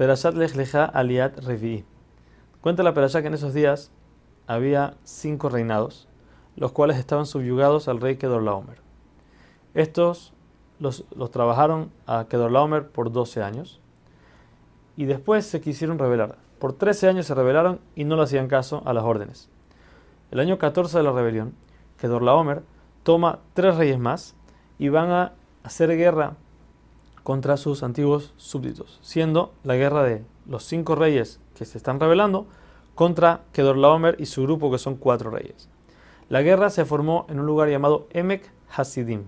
Perashat Lech Lecha Aliat Revi. Cuenta la Perashat que en esos días había cinco reinados, los cuales estaban subyugados al rey Kedorlaomer. Estos los, los trabajaron a Kedorlaomer por 12 años y después se quisieron rebelar. Por 13 años se rebelaron y no le hacían caso a las órdenes. El año 14 de la rebelión, Kedorlaomer toma tres reyes más y van a hacer guerra contra sus antiguos súbditos, siendo la guerra de los cinco reyes que se están rebelando contra Kedorlaomer y su grupo que son cuatro reyes. La guerra se formó en un lugar llamado Emek Hasidim.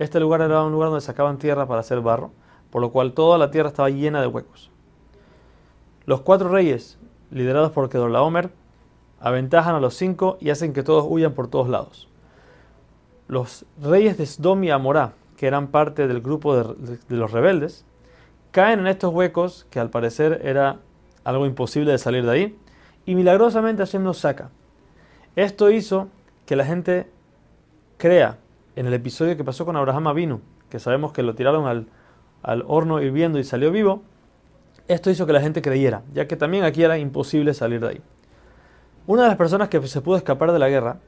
Este lugar era un lugar donde sacaban tierra para hacer barro, por lo cual toda la tierra estaba llena de huecos. Los cuatro reyes, liderados por Kedorlaomer, aventajan a los cinco y hacen que todos huyan por todos lados. Los reyes de Sdom y Amorá, que eran parte del grupo de, los rebeldes, caen en estos huecos que al parecer era algo imposible de salir de ahí, y milagrosamente Hashem nos saca. Esto hizo que la gente crea en el episodio que pasó con Abraham Avinu, que sabemos que lo tiraron al, al horno hirviendo y salió vivo, esto hizo que la gente creyera, ya que también aquí era imposible salir de ahí. Una de las personas que se pudo escapar de la guerra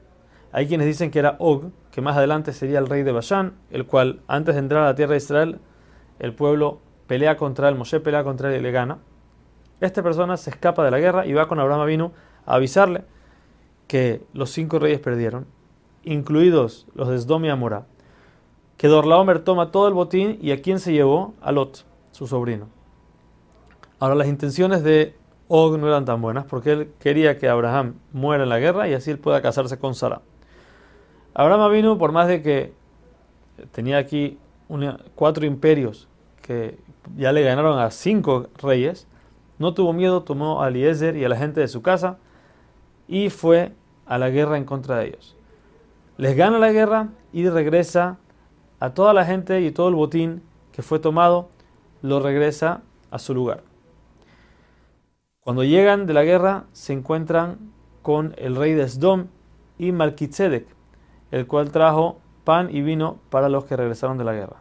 hay quienes dicen que era Og, que más adelante sería el rey de Bashan, el cual antes de entrar a la tierra de Israel, el pueblo pelea contra él, Moshe pelea contra él y le gana. Esta persona se escapa de la guerra y va con Abraham Avinu a avisarle que los cinco reyes perdieron, incluidos los de Sdom y Amorá, que Dorlaomer toma todo el botín y a quién se llevó, a Lot, su sobrino. Ahora las intenciones de Og no eran tan buenas porque él quería que Abraham muera en la guerra y así él pueda casarse con Sara. Abraham vino por más de que tenía aquí cuatro imperios que ya le ganaron a cinco reyes, no tuvo miedo, tomó a Eliezer y a la gente de su casa y fue a la guerra en contra de ellos. Les gana la guerra y regresa a toda la gente y todo el botín que fue tomado, lo regresa a su lugar. Cuando llegan de la guerra se encuentran con el rey de Sdom y Malkitzedek, el cual trajo pan y vino para los que regresaron de la guerra.